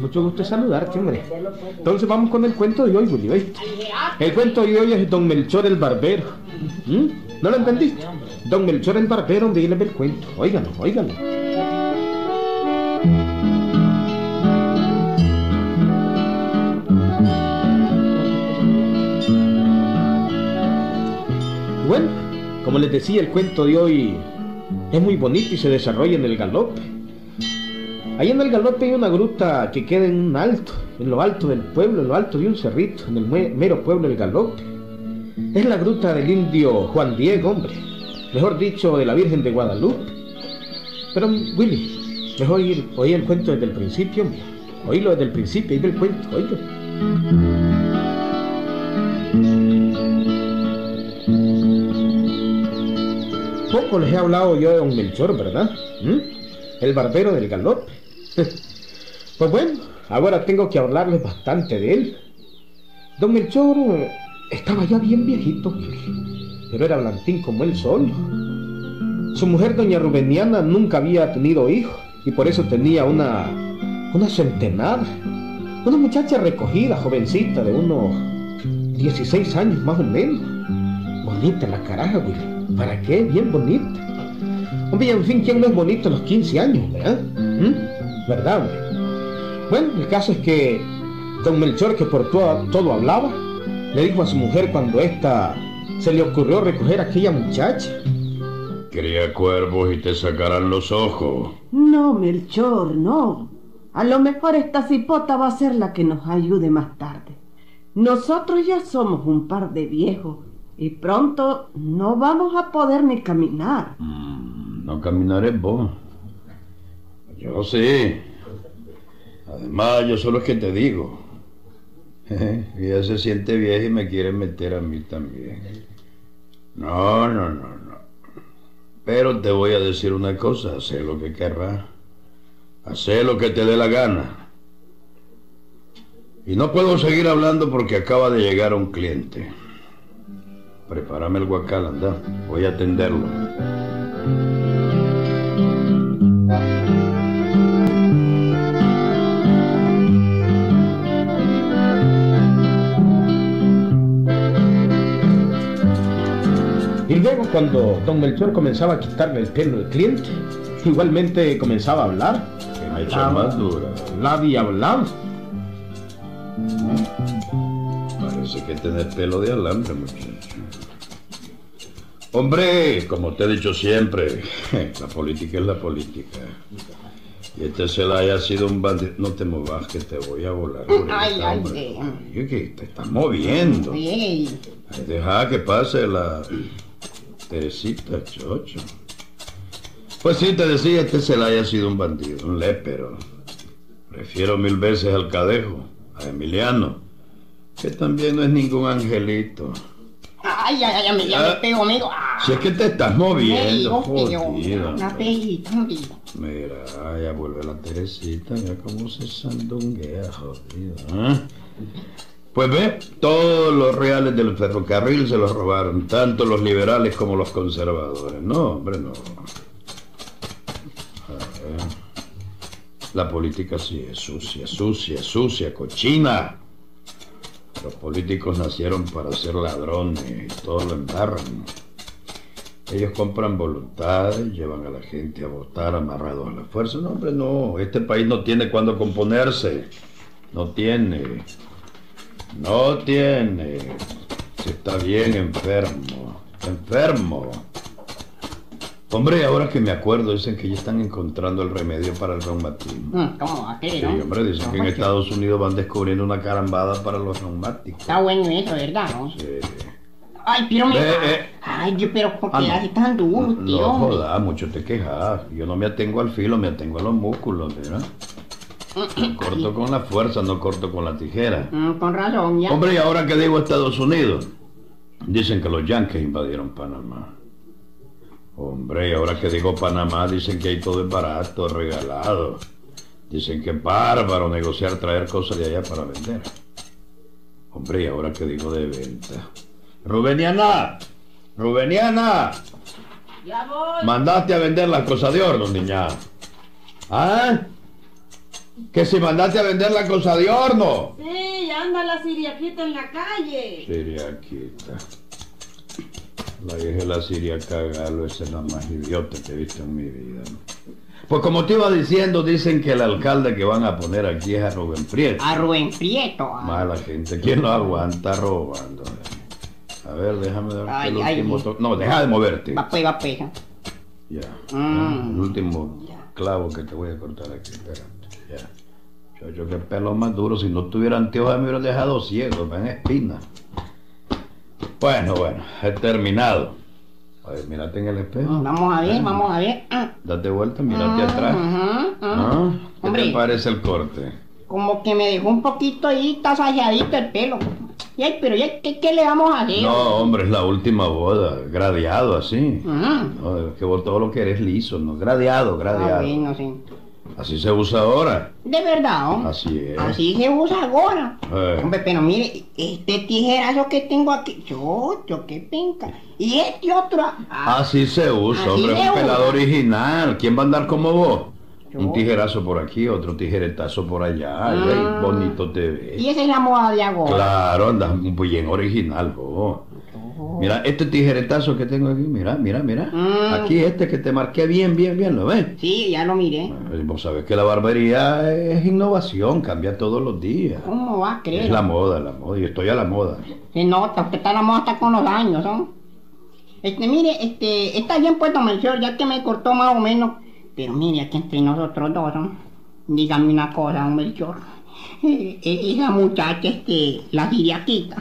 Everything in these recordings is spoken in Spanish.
Mucho gusto saludarte, hombre. Entonces vamos con el cuento de hoy, Willy. El cuento de hoy es Don Melchor el Barbero. ¿Mm? ¿No lo entendiste? Don Melchor el Barbero, donde ve el cuento. Óiganlo, óiganlo. Bueno, como les decía, el cuento de hoy es muy bonito y se desarrolla en el galope. Ahí en el galope hay una gruta que queda en un alto, en lo alto del pueblo, en lo alto de un cerrito, en el mero pueblo del galope. Es la gruta del indio Juan Diego, hombre. Mejor dicho, de la Virgen de Guadalupe. Pero, Willy, mejor ir, oír el cuento desde el principio, hombre. Oílo desde el principio, oír el cuento, oílo. Poco les he hablado yo de don Melchor, ¿verdad? ¿Mm? El barbero del galope. pues bueno, ahora tengo que hablarles bastante de él. Don Melchor eh, estaba ya bien viejito, pero era blanquín como el sol. Su mujer, doña Rubeniana, nunca había tenido hijos y por eso tenía una, una centenada. Una muchacha recogida, jovencita, de unos 16 años más o menos. Bonita la caraja, Willy. ¿Para qué? Bien bonita. Hombre, en fin, ¿quién no es bonito a los 15 años, verdad? ¿Mm? ¿Verdad, hombre? Bueno, el caso es que don Melchor, que por todo, todo hablaba, le dijo a su mujer cuando ésta se le ocurrió recoger a aquella muchacha. Cría cuervos y te sacarán los ojos. No, Melchor, no. A lo mejor esta cipota va a ser la que nos ayude más tarde. Nosotros ya somos un par de viejos y pronto no vamos a poder ni caminar. Mm, no caminaré vos. Yo sí. Además, yo solo es que te digo. Ella se siente vieja y me quiere meter a mí también. No, no, no, no. Pero te voy a decir una cosa, haz lo que querrás. Haz lo que te dé la gana. Y no puedo seguir hablando porque acaba de llegar un cliente. Prepárame el guacal, anda. Voy a atenderlo. Y luego cuando don Melchor comenzaba a quitarle el pelo al cliente, igualmente comenzaba a hablar. Que me echa más dura. Y hablaba. Parece que tenés pelo de alambre, muchacho. Hombre, como te he dicho siempre, la política es la política. Y este se la haya sido un bandido. No te movas que te voy a volar. Ay, ay, ay. que te estás moviendo. deja que pase la Teresita, chocho. Pues sí, te decía, este se la haya sido un bandido, un lépero. Prefiero mil veces al cadejo, a Emiliano, que también no es ningún angelito. Ay, ay, ay, ya me pego, amigo. Si es que te estás moviendo, jodido. Una pejita, Mira, ya vuelve la Teresita, ya cómo se sandunguea, jodido. ¿eh? Pues ve, todos los reales del ferrocarril se los robaron, tanto los liberales como los conservadores. No, hombre, no. La política sí es sucia, sucia, sucia, cochina. Los políticos nacieron para ser ladrones y todo lo embarran. Ellos compran voluntades, llevan a la gente a votar amarrados a la fuerza. No, hombre, no. Este país no tiene cuándo componerse. No tiene. No tiene. Se está bien enfermo. Enfermo. Hombre, ahora que me acuerdo, dicen que ya están encontrando el remedio para el reumatismo. Mm, ¿Cómo? ¿Aquí, sí, hombre, dicen que en Estados Unidos van descubriendo una carambada para los reumáticos. Está bueno eso, ¿verdad? Sí. Ay, pero me... Eh, Ay, yo, pero ¿por qué ah, tan duro, tío? No, jodas, mucho te quejas. Yo no me atengo al filo, me atengo a los músculos, ¿verdad? Corto con la fuerza, no corto con la tijera. Mm, con razón, ya. Hombre, y ahora que digo Estados Unidos, dicen que los yankees invadieron Panamá. Hombre, ahora que digo Panamá, dicen que hay todo es barato, regalado. Dicen que es bárbaro negociar, traer cosas de allá para vender. Hombre, y ahora que digo de venta. Rubeniana, Rubeniana. Ya voy. Mandaste a vender las cosas de horno, niña. ¿Ah? Que si mandaste a vender la cosa de horno. Sí, anda la siriaquita en la calle. Siriaquita. La vieja de la Siria cagalo, esa es la más idiota que he visto en mi vida. ¿no? Pues como te iba diciendo, dicen que el alcalde que van a poner aquí es a Rubén Prieto. A Rubén Prieto. ah. Mala gente, ¿quién lo aguanta robando? A ver, déjame ver Ay, el ay, último ay. to- No, deja de moverte. Va pues, va pues. Ya. Mm. El último Ya. clavo que te voy a cortar aquí. Espérate. Ya. Chacho, qué pelo más duro. Si no tuviera anteojos me hubieran dejado ciego, ven espina. Bueno, bueno, he terminado. A ver, mírate en el espejo. Mm, Vamos a ver, vamos a ver. Ah. Date vuelta, mírate atrás. Ujú, ujú. ¿Ah? ¿Qué Hombre. te parece el corte? Como que me dejó un poquito ahí tasajeadito el pelo. Y ay, pero ya, ¿qué, qué le vamos a hacer? No, hombre, es la última boda. Gradeado así. No, es que vos todo lo que eres liso, ¿no? Gradeado, Ah, gradeado. bueno, sí. Así se usa ahora. De verdad, ¿oh? Así es. Así se usa ahora. Eh. Hombre, pero mire, este tijerazo que tengo aquí, yo, yo qué penca. Y este otro, ah, Así se usa, Así hombre, se es un pelado original. ¿Quién va a andar como vos? Yo. Un tijerazo por aquí, otro tijeretazo por allá. Ay, ay, Ah. bonito te ves. y esa es la moda de ahora. Claro, andas muy bien original vos. Mira, este tijeretazo que tengo aquí, mira, mira, mira. Mm. Aquí este que te marqué bien, bien, bien, ¿lo ves? Sí, ya lo miré. Vos sabés que la barbería es innovación, cambia todos los días. ¿Cómo va a creer? Es la moda, la moda, y estoy a la moda. Se nota, usted está a la moda hasta con los años, ¿no? Este, mire, este, está bien puesto Melchor, ya que me cortó más o menos. Pero mire, aquí entre nosotros dos, ¿no? Dígame una cosa, don Melchor. Eh, eh, esa muchacha, este, la siriaquita,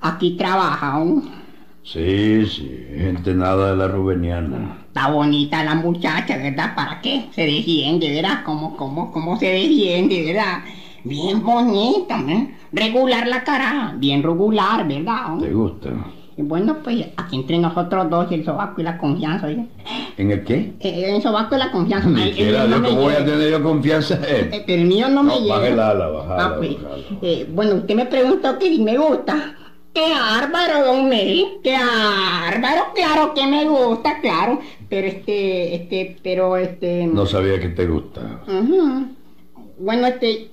aquí trabaja, ¿no? Sí, sí, gente nada de la rubeniana. Está bonita la muchacha, ¿verdad? ¿Para qué? Se defiende, ¿verdad? ¿Cómo, cómo, cómo se defiende, ¿verdad? Bien bonita, ¿eh? Regular la cara, bien regular, ¿verdad? ¿Te gusta? Bueno, pues aquí entre nosotros dos, el sobaco y la confianza, ¿oye? ¿En el qué? Eh, el sobaco y la confianza. Ni el Dios, no ¿cómo voy a tener yo confianza Eh, él? pero el mío no me llega. Ah, pues, eh, bueno, usted me preguntó que si me gusta. ¡Qué bárbaro, don Mel! ¡Qué bárbaro! Claro que me gusta, claro. Pero este, este, pero este... No sabía que te gustaba. Ujú. Bueno, este,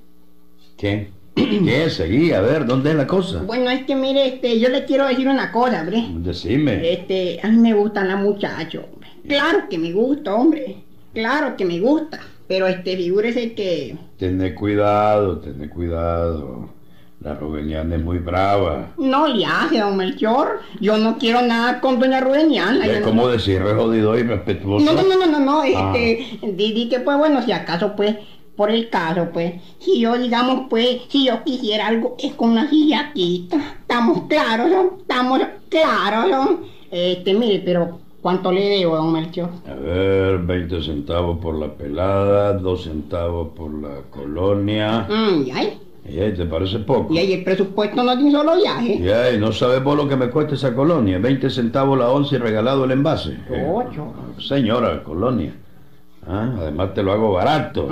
¿Qué? ¿Qué? Seguí, a ver, ¿dónde es la cosa? bueno, es que mire, este, yo le quiero decir una cosa, hombre. Decime. Este, a mí me gustan las muchachos. hombre. Claro que me gusta, hombre. Claro que me gusta. Pero este, figúrese que. Tené cuidado, tené cuidado. La rubeniana es muy brava. No le hace, don Melchor. Yo no quiero nada con doña Rubeniana. Es no- como decir, re jodido y respetuoso. No, no, no, no, no, no, Ah. este, di, di que pues bueno, si acaso pues, por el caso pues, si yo digamos pues, si yo quisiera algo es con una sillaquita, estamos claros, ¿no? estamos claros, ¿no? Este, mire, pero ¿cuánto le debo, don Melchor? A ver, 20 centavos por la pelada, 2 centavos por la colonia. Mm, y ahí, ¿Y ahí te parece poco? y ahí el presupuesto no un solo viaje. Y ahí, ¿no sabes vos lo que me cuesta esa colonia? 20 centavos la once y regalado el envase. Eh, Ocho. señora, colonia. Ah, además te lo hago barato.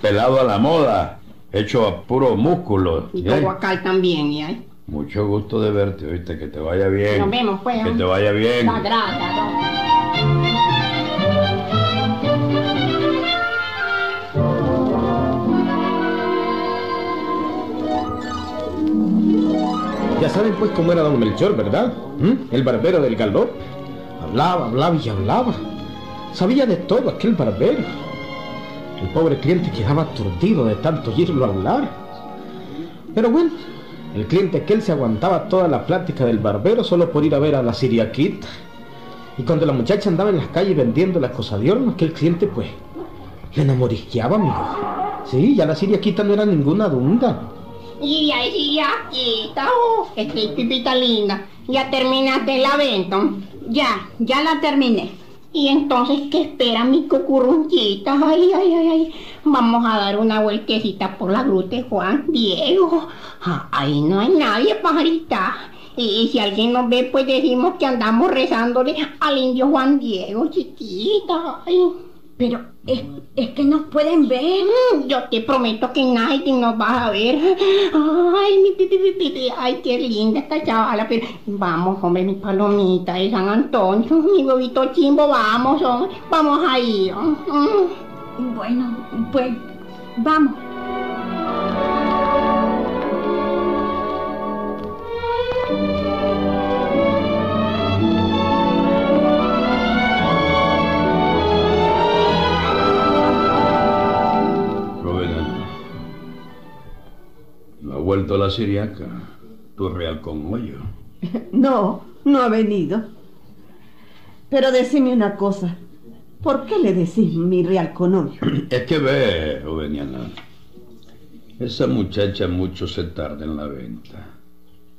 Pelado a la moda. Hecho a puro músculo. Y todo acá también, y ahí. Mucho gusto de verte, oíste, que te vaya bien. Nos vemos pues. Que te vaya bien. La gracias, saben pues cómo era don Melchor, ¿verdad? ¿Mm? El barbero del galop. Hablaba, hablaba y hablaba. Sabía de todo aquel barbero. El pobre cliente quedaba aturdido de tanto oírlo hablar. Pero bueno, el cliente aquel se aguantaba toda la plática del barbero solo por ir a ver a la siriaquita. Y cuando la muchacha andaba en las calles vendiendo las cosas de horno, aquel cliente pues le enamorisqueaba, amigo. Sí, ya la siriaquita no era ninguna dunda. Y ahí aquí este pipita linda. Ya terminaste la venta. Ya, ya la terminé. Y entonces, ¿qué espera mi cucurunchita? Ay, ay, ay, ay. Vamos a dar una vueltecita por la gruta de Juan Diego. Ah, ahí no hay nadie, pajarita. Y si alguien nos ve, pues decimos que andamos rezándole al indio Juan Diego, chiquita. Ay. Pero es, es que nos pueden ver. Mm, Yo te prometo que nadie nos va a ver. Ay, mi pipi, pipi. Ay, qué linda esta chavala. Pero vamos, hombre, mi palomita de San Antonio, mi huevito chimbo, vamos, hombre. Vamos ahí. Bueno, pues vamos. Vuelto la siriaca? Tu real con hoyo. No, no ha venido. Pero decime una cosa. ¿Por qué le decís mi real con hoyo? Es que ve, Rubeniana. Esa muchacha mucho se tarda en la venta.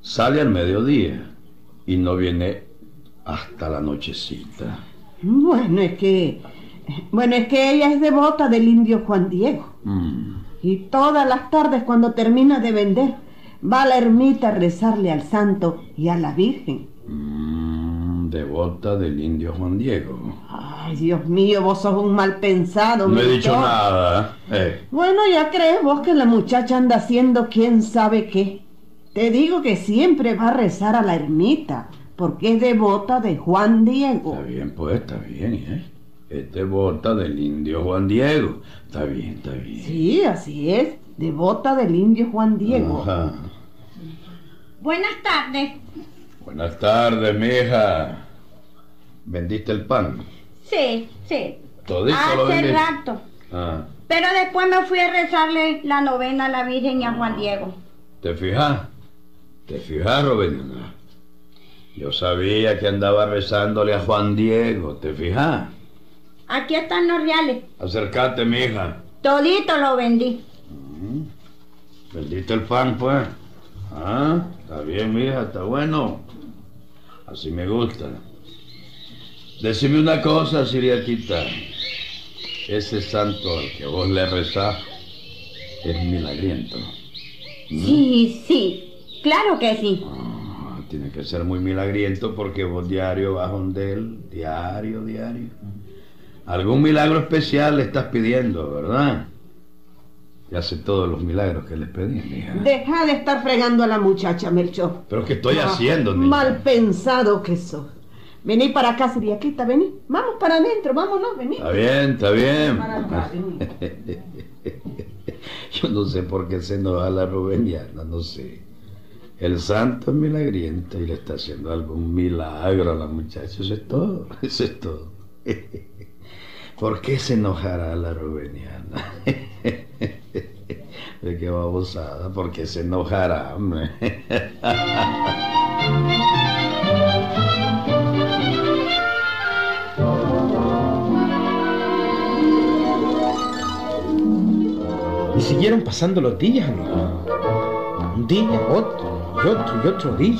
Sale al mediodía y no viene hasta la nochecita. Bueno, es que... Bueno, es que ella es devota del indio Juan Diego. Mm, Y todas las tardes cuando termina de vender, va a la ermita a rezarle al santo y a la Virgen. mm, devota del indio Juan Diego. Ay, Dios mío, vos sos un mal pensado. No he dicho nada. Eh, Bueno, ya crees vos que la muchacha anda haciendo quién sabe qué. Te digo que siempre va a rezar a la ermita, porque es devota de Juan Diego. está bien, pues, está bien, ¿eh? Es devota del indio Juan Diego. Está bien, está bien. Sí, así es, devota del indio Juan Diego. Ajá. Buenas tardes. Buenas tardes, mija. ¿Vendiste el pan? Sí, sí. Todito lo Hace rato. Ah, Pero después me fui a rezarle la novena a la Virgen y a Juan Diego. ¿te fijas? ¿Te fijas, Robenina? Yo sabía que andaba rezándole a Juan Diego, ¿te fijas? Aquí están los reales. Acércate, mija. Todito lo vendí. ¿Vendiste el pan, pues? Ah, está bien, mija, está bueno. Así me gusta. Decime una cosa, Siriaquita. Ese santo al que vos le rezás es milagriento. Sí, sí. Claro que sí. Ah, tiene que ser muy milagriento porque vos diario vas donde él, diario, diario. Algún milagro especial le estás pidiendo, ¿verdad? Y hace todos los milagros que les pedí, mija. Deja de estar fregando a la muchacha, Melchor. Pero ¿qué estoy Ah, haciendo, niña? Mal pensado que sos. Vení para acá, Siriaquita, vení. Vamos para adentro, vámonos, vení. Está bien, está bien. Para acá, vení. Yo no sé por qué se enoja la rubeniana, no sé. El santo es milagriento y le está haciendo algún milagro a la muchacha. Eso es todo, eso es todo. ¿Por qué se enojará la rubeniana? De qué babosada, ¿por qué se enojará? hombre? Y siguieron pasando los días, amigo. Un día, otro, y otro, y otro día.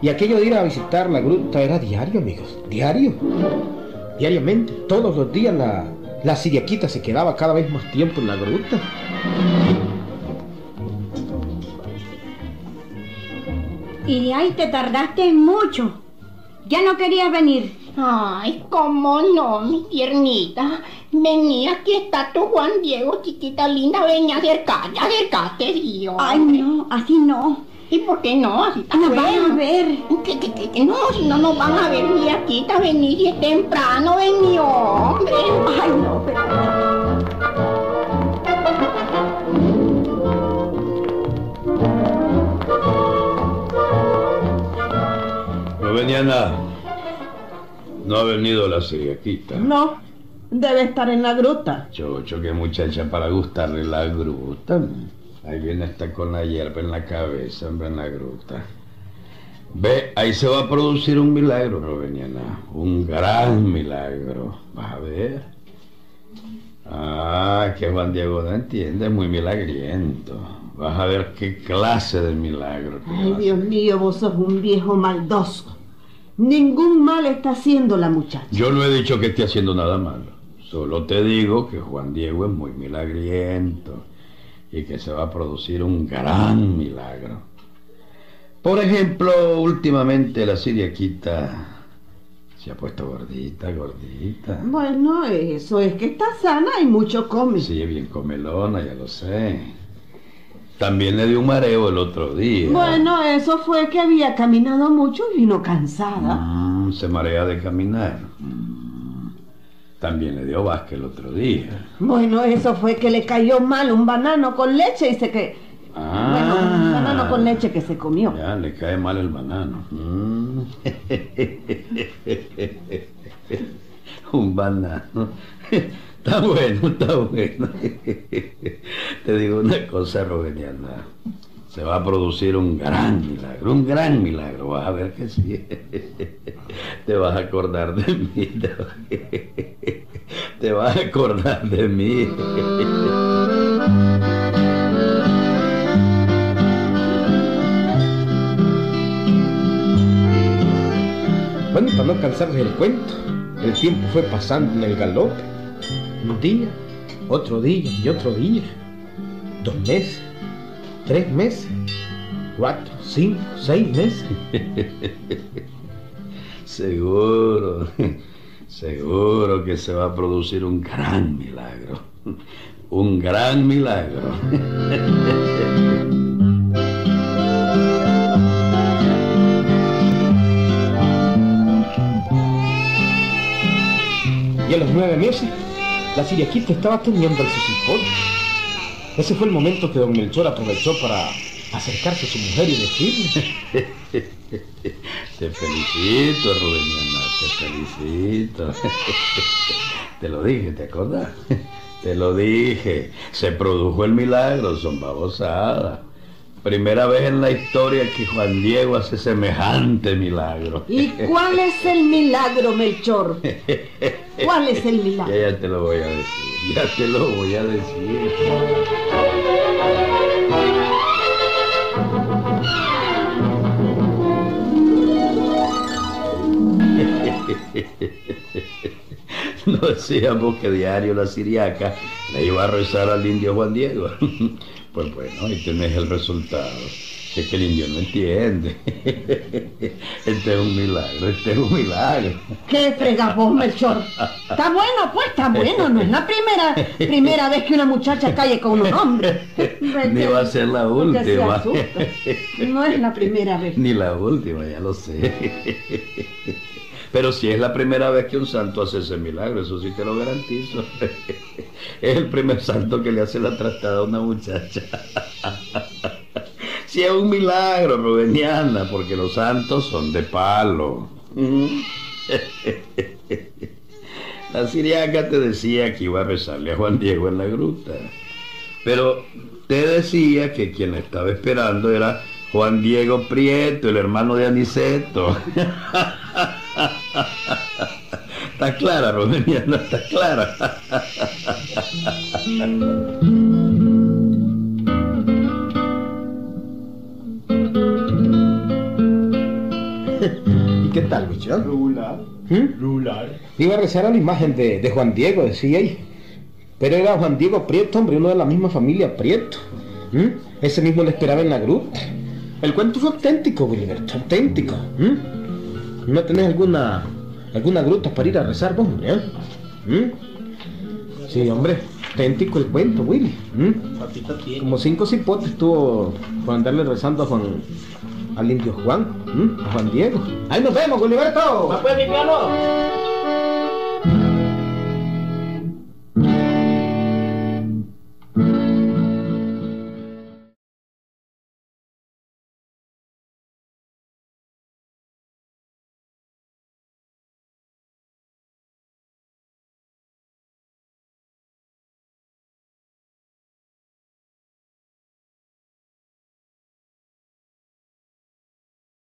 Y aquello de ir a visitar la gruta era diario, amigos. Diario. Diariamente, todos los días la, la siriaquita se quedaba cada vez más tiempo en la gruta. Y de ahí te tardaste mucho. Ya no querías venir. Ay, cómo no, mi tiernita. Vení, aquí está tu Juan Diego, chiquita linda. Ven, acércate, acércate, Dios. Ay, no, así no. ¿Y por qué no? Así está Nos van a bueno. ver. Que, que, que, que no, si no nos van a ver, mira, quita, vení, si es temprano, vení, hombre. Ay, no, pero... No venía nada. No ha venido la siriaquita. No, debe estar en la gruta. Chocho, qué muchacha para gustarle la gruta. Ahí viene hasta con la hierba en la cabeza, hombre, en la gruta. Ve, ahí se va a producir un milagro, Roveniana. Un gran milagro. Vas a ver. Ah, que Juan Diego no entiende, es muy milagriento. Vas a ver qué clase de milagro. Ay, Dios mío, vos sos un viejo maldoso. Ningún mal está haciendo la muchacha. Yo no he dicho que esté haciendo nada malo. Solo te digo que Juan Diego es muy milagriento y que se va a producir un gran milagro. Por ejemplo, últimamente la siriaquita se ha puesto gordita, gordita. Bueno, eso es que está sana y mucho come. Sí, bien comelona, ya lo sé. También le dio un mareo el otro día. Bueno, eso fue que había caminado mucho y vino cansada. Mm, se marea de caminar. Mm. También le dio vasca el otro día. Bueno, eso fue que le cayó mal un banano con leche y se que... Ah. Bueno, un banano con leche que se comió. Ya, le cae mal el banano. Mm. un banano. Está bueno, está bueno. Te digo una cosa, Rubeniana. Se va a producir un gran milagro, un gran milagro. Vas a ver que sí. Te vas a acordar de mí. Te vas a acordar de mí. Bueno, para no cansarles el cuento, el tiempo fue pasando en el galope. Un día, otro día y otro día. Dos meses, tres meses, cuatro, cinco, seis meses. Seguro, seguro que se va a producir un gran milagro. Un gran milagro. Y a los nueve meses, la siriaquita estaba teniendo el susipón. Ese fue el momento que don Melchor aprovechó para acercarse a su mujer y decirle... Te felicito, Rubeniana, te lo dije, ¿te acuerdas? Te lo dije. Se produjo el milagro, son babosadas. Primera vez en la historia que Juan Diego hace semejante milagro. ¿Y cuál es el milagro, Melchor? ¿Cuál es el milagro? Ya, ya te lo voy a decir, ya te lo voy a decir. No decíamos que diario la siriaca le iba a rezar al indio Juan Diego. Pues bueno, ahí tenés el resultado. Es que el indio no entiende. Este es un milagro, este es un milagro. ¿Qué fregas vos, Melchor? Está bueno, pues, está bueno. No es la primera, primera vez que una muchacha cae con un hombre. Ni va a ser la última. No es la primera vez. Ni la última, ya lo sé. Pero si es la primera vez que un santo hace ese milagro, eso sí te lo garantizo. Es el primer santo que le hace la trastada a una muchacha. Si es un milagro, Rubeniana, porque los santos son de palo. La siriaca te decía que iba a rezarle a Juan Diego en la gruta. Pero te decía que quien la estaba esperando era Juan Diego Prieto, el hermano de Aniceto. Está clara, Romeniana, está clara. ¿Y qué tal, bicho? Rular, ¿Mm? rular. Iba a rezar a la imagen de, de Juan Diego, decía ahí. Pero era Juan Diego Prieto, hombre, uno de la misma familia Prieto. ¿Mm? Ese mismo le esperaba en la gruta. El cuento fue auténtico, Wilberto, auténtico. ¿Mm? ¿No tenés alguna alguna gruta para ir a rezar vos, hombre? ¿Mm? Sí, hombre, auténtico el cuento, Willy. ¿Mm? Como cinco cipotes tuvo por andarle rezando a Juan, al indio Juan, ¿m? a Juan Diego. Ahí nos vemos, Gilberto. ¿Papá, mi piano?